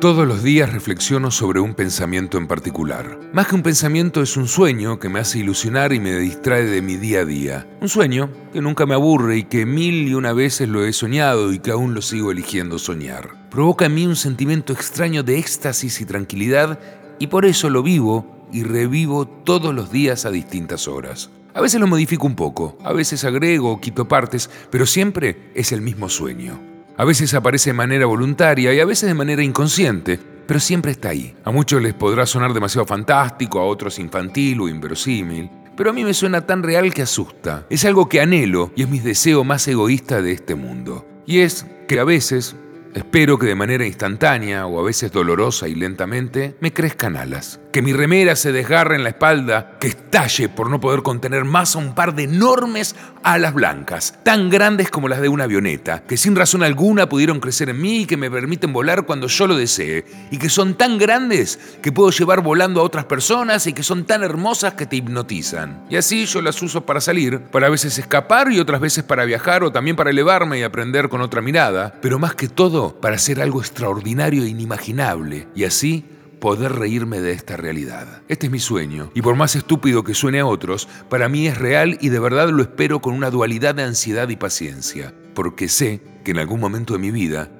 Todos los días reflexiono sobre un pensamiento en particular. Más que un pensamiento es un sueño que me hace ilusionar y me distrae de mi día a día. Un sueño que nunca me aburre y que mil y una veces lo he soñado y que aún lo sigo eligiendo soñar. Provoca en mí un sentimiento extraño de éxtasis y tranquilidad y por eso lo vivo y revivo todos los días a distintas horas. A veces lo modifico un poco, a veces agrego o quito partes, pero siempre es el mismo sueño. A veces aparece de manera voluntaria y a veces de manera inconsciente, pero siempre está ahí. A muchos les podrá sonar demasiado fantástico, a otros infantil o inverosímil, pero a mí me suena tan real que asusta. Es algo que anhelo y es mi deseo más egoísta de este mundo. Y es que a veces Espero que de manera instantánea o a veces dolorosa y lentamente me crezcan alas, que mi remera se desgarre en la espalda, que estalle por no poder contener más a un par de enormes alas blancas, tan grandes como las de una avioneta, que sin razón alguna pudieron crecer en mí y que me permiten volar cuando yo lo desee, y que son tan grandes que puedo llevar volando a otras personas y que son tan hermosas que te hipnotizan. Y así yo las uso para salir, para a veces escapar y otras veces para viajar o también para elevarme y aprender con otra mirada, pero más que todo para hacer algo extraordinario e inimaginable y así poder reírme de esta realidad. Este es mi sueño, y por más estúpido que suene a otros, para mí es real y de verdad lo espero con una dualidad de ansiedad y paciencia, porque sé que en algún momento de mi vida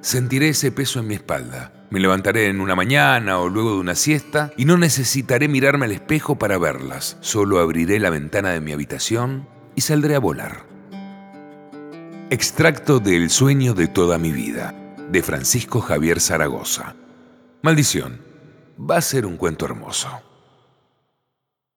sentiré ese peso en mi espalda. Me levantaré en una mañana o luego de una siesta y no necesitaré mirarme al espejo para verlas, solo abriré la ventana de mi habitación y saldré a volar. Extracto del sueño de toda mi vida, de Francisco Javier Zaragoza. Maldición, va a ser un cuento hermoso.